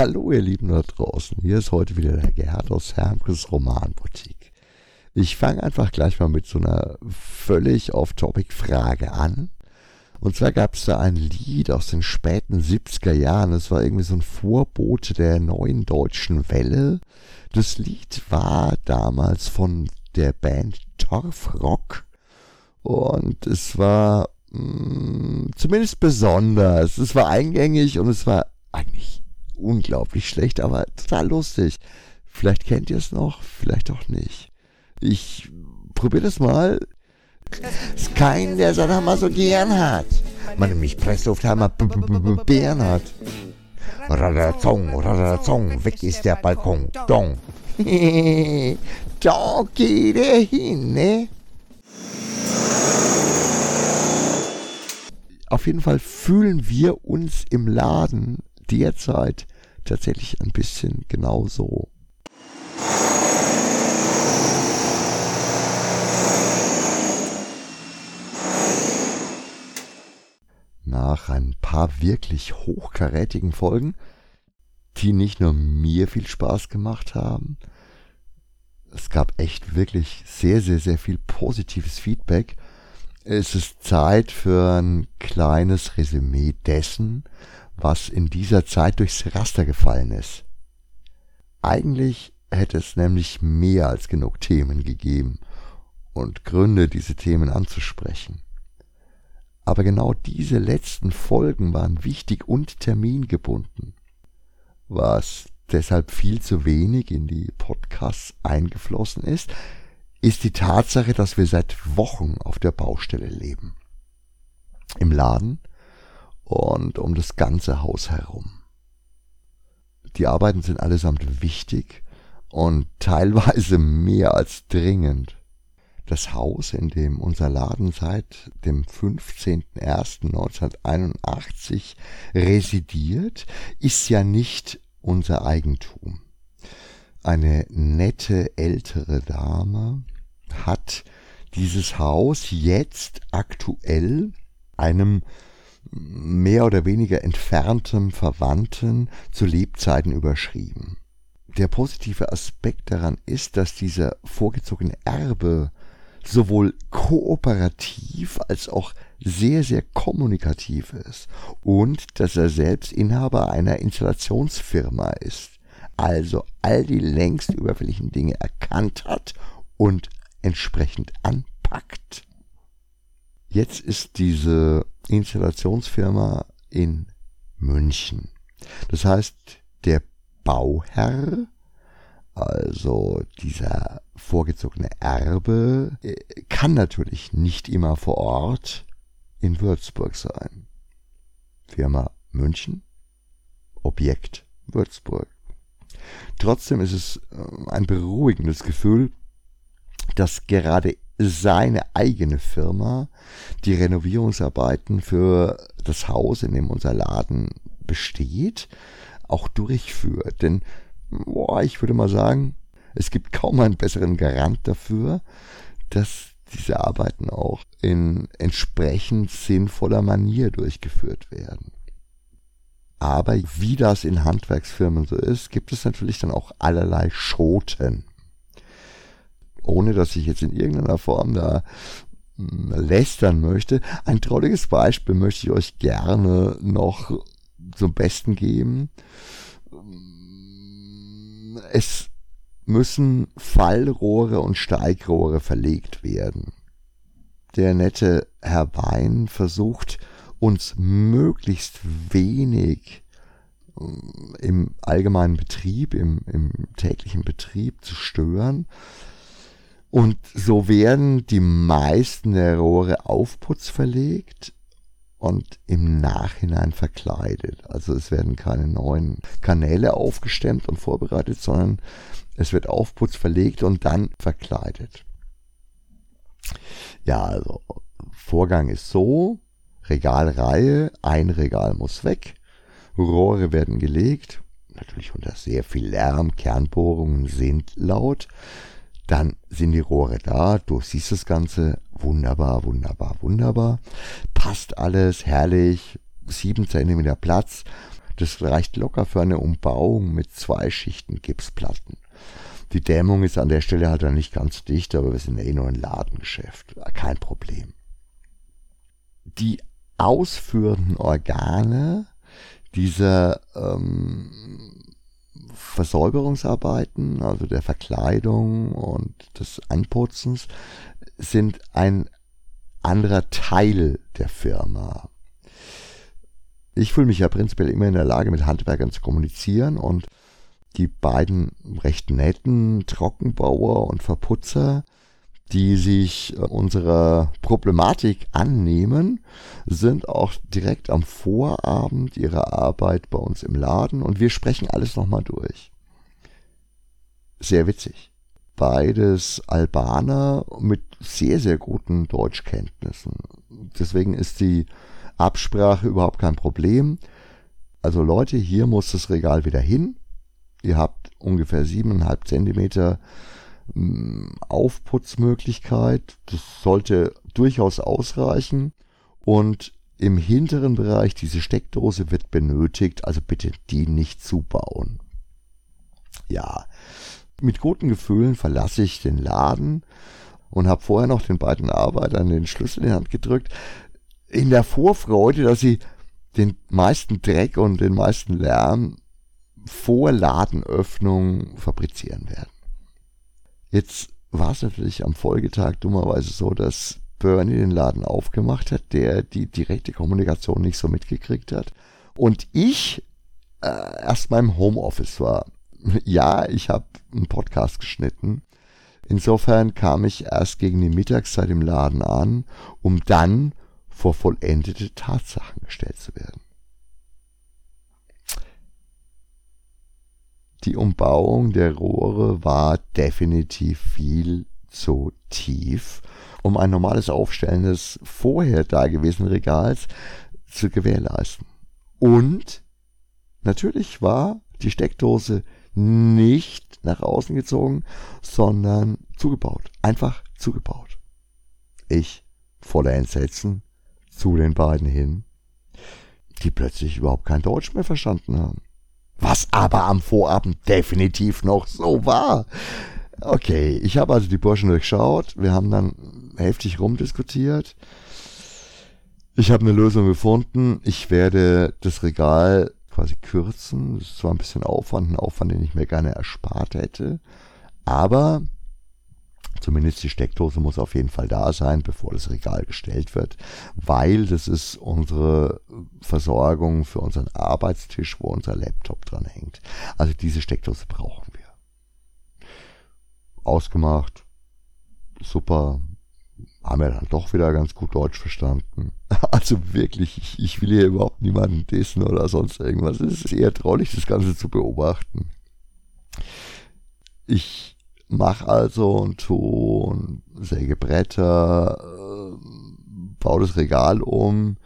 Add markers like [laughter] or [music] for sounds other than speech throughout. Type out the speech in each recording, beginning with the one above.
Hallo ihr Lieben da draußen, hier ist heute wieder der Gerhard aus Hermkes Romanboutique. Ich fange einfach gleich mal mit so einer völlig off-topic-Frage an. Und zwar gab es da ein Lied aus den späten 70er Jahren, das war irgendwie so ein Vorbote der neuen deutschen Welle. Das Lied war damals von der Band Torfrock und es war mh, mm, zumindest besonders. Es war eingängig und es war eigentlich unglaublich schlecht, aber total lustig. Vielleicht kennt ihr es noch, vielleicht auch nicht. Ich probiere das mal. Ist kein, der Hammer so gern hat. Man nämlich Presslufthammer Bären hat. Radazong, radazong, weg ist der Balkon. Dong. [laughs] da geht er hin, ne? Auf jeden Fall fühlen wir uns im Laden derzeit tatsächlich ein bisschen genauso. Nach ein paar wirklich hochkarätigen Folgen, die nicht nur mir viel Spaß gemacht haben, es gab echt wirklich sehr, sehr, sehr viel positives Feedback. Es ist Zeit für ein kleines Resümee dessen, was in dieser Zeit durchs Raster gefallen ist. Eigentlich hätte es nämlich mehr als genug Themen gegeben und Gründe, diese Themen anzusprechen. Aber genau diese letzten Folgen waren wichtig und termingebunden, was deshalb viel zu wenig in die Podcasts eingeflossen ist, ist die Tatsache, dass wir seit Wochen auf der Baustelle leben. Im Laden und um das ganze Haus herum. Die Arbeiten sind allesamt wichtig und teilweise mehr als dringend. Das Haus, in dem unser Laden seit dem 15.01.1981 residiert, ist ja nicht unser Eigentum. Eine nette ältere Dame hat dieses Haus jetzt aktuell einem mehr oder weniger entferntem Verwandten zu Lebzeiten überschrieben. Der positive Aspekt daran ist, dass dieser vorgezogene Erbe sowohl kooperativ als auch sehr, sehr kommunikativ ist und dass er selbst Inhaber einer Installationsfirma ist, also all die längst überfälligen Dinge erkannt hat und entsprechend anpackt. Jetzt ist diese Installationsfirma in München. Das heißt, der Bauherr, also dieser vorgezogene Erbe, äh, kann natürlich nicht immer vor Ort in Würzburg sein. Firma München, Objekt Würzburg. Trotzdem ist es äh, ein beruhigendes Gefühl, dass gerade seine eigene Firma die Renovierungsarbeiten für das Haus, in dem unser Laden besteht, auch durchführt. Denn, boah, ich würde mal sagen, es gibt kaum einen besseren Garant dafür, dass diese Arbeiten auch in entsprechend sinnvoller Manier durchgeführt werden. Aber wie das in Handwerksfirmen so ist, gibt es natürlich dann auch allerlei Schoten ohne dass ich jetzt in irgendeiner Form da hm, lästern möchte. Ein trauriges Beispiel möchte ich euch gerne noch zum Besten geben. Es müssen Fallrohre und Steigrohre verlegt werden. Der nette Herr Wein versucht uns möglichst wenig hm, im allgemeinen Betrieb, im, im täglichen Betrieb zu stören, und so werden die meisten der Rohre aufputzverlegt und im Nachhinein verkleidet. Also es werden keine neuen Kanäle aufgestemmt und vorbereitet, sondern es wird Aufputz verlegt und dann verkleidet. Ja, also Vorgang ist so, Regalreihe, ein Regal muss weg, Rohre werden gelegt, natürlich unter sehr viel Lärm, Kernbohrungen sind laut. Dann sind die Rohre da, du siehst das Ganze, wunderbar, wunderbar, wunderbar. Passt alles, herrlich, 7 cm Platz. Das reicht locker für eine Umbauung mit zwei Schichten Gipsplatten. Die Dämmung ist an der Stelle halt dann nicht ganz dicht, aber wir sind eh nur ein Ladengeschäft. Kein Problem. Die ausführenden Organe dieser ähm, Versäuberungsarbeiten, also der Verkleidung und des Anputzens, sind ein anderer Teil der Firma. Ich fühle mich ja prinzipiell immer in der Lage, mit Handwerkern zu kommunizieren und die beiden recht netten Trockenbauer und Verputzer, die sich äh, unserer Problematik annehmen, sind auch direkt am Vorabend ihrer Arbeit bei uns im Laden und wir sprechen alles nochmal durch. Sehr witzig. Beides Albaner mit sehr, sehr guten Deutschkenntnissen. Deswegen ist die Absprache überhaupt kein Problem. Also Leute, hier muss das Regal wieder hin. Ihr habt ungefähr siebeneinhalb Zentimeter Aufputzmöglichkeit. Das sollte durchaus ausreichen. Und im hinteren Bereich, diese Steckdose wird benötigt, also bitte die nicht zubauen. Ja, mit guten Gefühlen verlasse ich den Laden und habe vorher noch den beiden Arbeitern den Schlüssel in die Hand gedrückt, in der Vorfreude, dass sie den meisten Dreck und den meisten Lärm vor Ladenöffnung fabrizieren werden. Jetzt war es natürlich am Folgetag dummerweise so, dass Bernie den Laden aufgemacht hat, der die direkte Kommunikation nicht so mitgekriegt hat. Und ich äh, erst mal im Homeoffice war. Ja, ich habe einen Podcast geschnitten. Insofern kam ich erst gegen die Mittagszeit im Laden an, um dann vor vollendete Tatsachen gestellt zu werden. Die Umbauung der Rohre war definitiv viel zu tief, um ein normales Aufstellen des vorher dagewesenen Regals zu gewährleisten. Und natürlich war die Steckdose nicht nach außen gezogen, sondern zugebaut. Einfach zugebaut. Ich, voller Entsetzen, zu den beiden hin, die plötzlich überhaupt kein Deutsch mehr verstanden haben. Was aber am Vorabend definitiv noch so war. Okay, ich habe also die Burschen durchschaut. Wir haben dann heftig rumdiskutiert. Ich habe eine Lösung gefunden. Ich werde das Regal quasi kürzen. Das ist zwar ein bisschen Aufwand, ein Aufwand, den ich mir gerne erspart hätte. Aber Zumindest die Steckdose muss auf jeden Fall da sein, bevor das Regal gestellt wird, weil das ist unsere Versorgung für unseren Arbeitstisch, wo unser Laptop dran hängt. Also diese Steckdose brauchen wir. Ausgemacht, super, haben wir dann doch wieder ganz gut Deutsch verstanden. [laughs] Also wirklich, ich, ich will hier überhaupt niemanden dissen oder sonst irgendwas. Es ist eher traurig, das Ganze zu beobachten. Ich mach also und tu und säge Bretter, äh, baue das Regal um,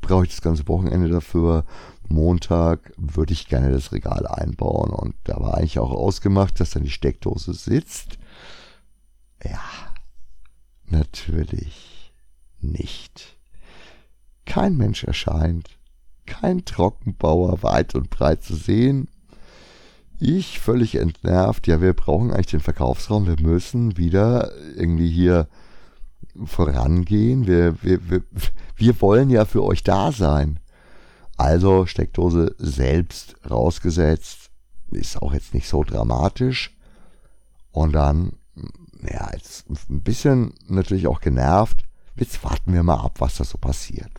brauche ich das ganze Wochenende dafür. Montag würde ich gerne das Regal einbauen und da war eigentlich auch ausgemacht, dass dann die Steckdose sitzt. Ja, natürlich nicht. Kein Mensch erscheint, kein Trockenbauer weit und breit zu sehen. Ich völlig entnervt, ja, wir brauchen eigentlich den Verkaufsraum, wir müssen wieder irgendwie hier vorangehen, wir, wir, wir, wir wollen ja für euch da sein. Also Steckdose selbst rausgesetzt, ist auch jetzt nicht so dramatisch. Und dann, ja, jetzt ein bisschen natürlich auch genervt. Jetzt warten wir mal ab, was da so passiert.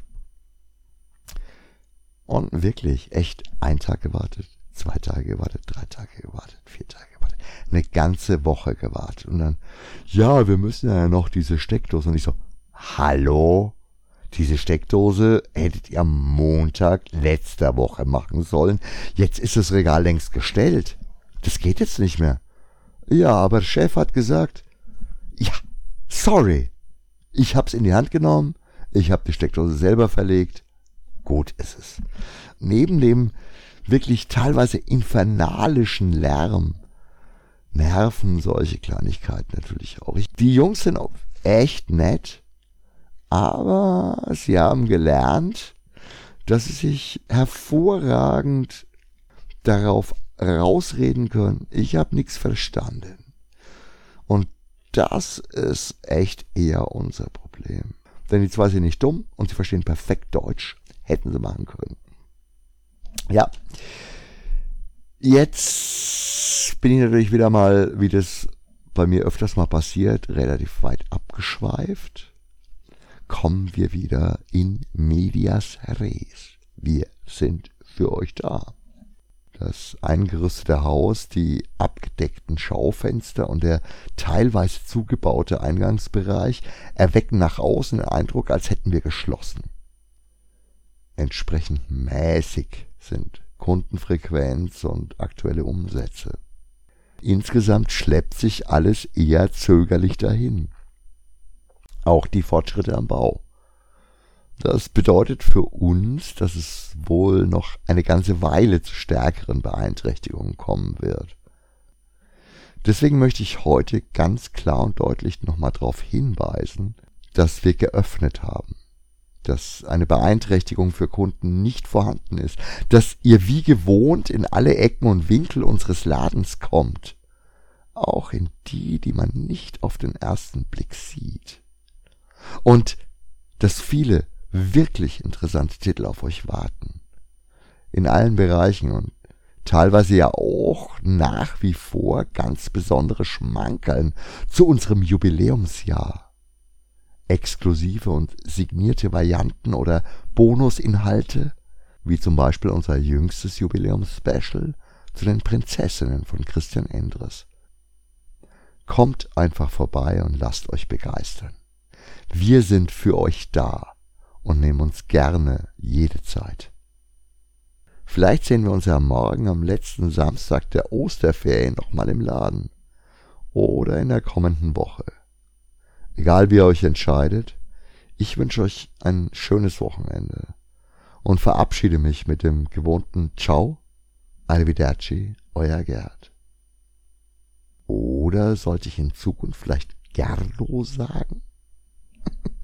Und wirklich, echt, ein Tag gewartet, zwei Tage gewartet, drei Tage gewartet, vier Tage gewartet, eine ganze Woche gewartet und dann, ja, wir müssen ja noch diese Steckdose und ich so, hallo? Diese Steckdose hättet ihr am Montag letzter Woche machen sollen. Jetzt ist das Regal längst gestellt. Das geht jetzt nicht mehr. Ja, aber der Chef hat gesagt, ja, sorry. Ich hab's in die Hand genommen, ich hab die Steckdose selber verlegt. Gut ist es. Neben dem wirklich teilweise infernalischen Lärm nerven solche Kleinigkeiten natürlich auch. Die Jungs sind auch echt nett, aber sie haben gelernt, dass sie sich hervorragend darauf rausreden können, ich habe nichts verstanden. Und das ist echt eher unser Problem. Denn die zwei sind nicht dumm und sie verstehen perfekt Deutsch. Hätten sie machen können. Ja. Jetzt bin ich natürlich wieder mal, wie das bei mir öfters mal passiert, relativ weit abgeschweift. Kommen wir wieder in medias res. Wir sind für euch da. Das eingerüstete Haus, die abgedeckten Schaufenster und der teilweise zugebaute Eingangsbereich erwecken nach außen den Eindruck, als hätten wir geschlossen. Entsprechend mäßig sind Kundenfrequenz und aktuelle Umsätze. Insgesamt schleppt sich alles eher zögerlich dahin. Auch die Fortschritte am Bau. Das bedeutet für uns, dass es wohl noch eine ganze Weile zu stärkeren Beeinträchtigungen kommen wird. Deswegen möchte ich heute ganz klar und deutlich nochmal darauf hinweisen, dass wir geöffnet haben, dass eine Beeinträchtigung für Kunden nicht vorhanden ist, dass ihr wie gewohnt in alle Ecken und Winkel unseres Ladens kommt, auch in die, die man nicht auf den ersten Blick sieht. Und dass viele wirklich interessante Titel auf euch warten. In allen Bereichen und teilweise ja auch nach wie vor ganz besondere Schmankerln zu unserem Jubiläumsjahr. Exklusive und signierte Varianten oder Bonusinhalte, wie zum Beispiel unser jüngstes Jubiläumsspecial zu den Prinzessinnen von Christian Endres. Kommt einfach vorbei und lasst euch begeistern. Wir sind für euch da und nehmen uns gerne jede Zeit. Vielleicht sehen wir uns ja morgen am letzten Samstag der Osterferien nochmal im Laden oder in der kommenden Woche. Egal wie ihr euch entscheidet, ich wünsche euch ein schönes Wochenende und verabschiede mich mit dem gewohnten Ciao, Arrivederci, euer Gerd. Oder sollte ich in Zukunft vielleicht Gerdo sagen? [laughs]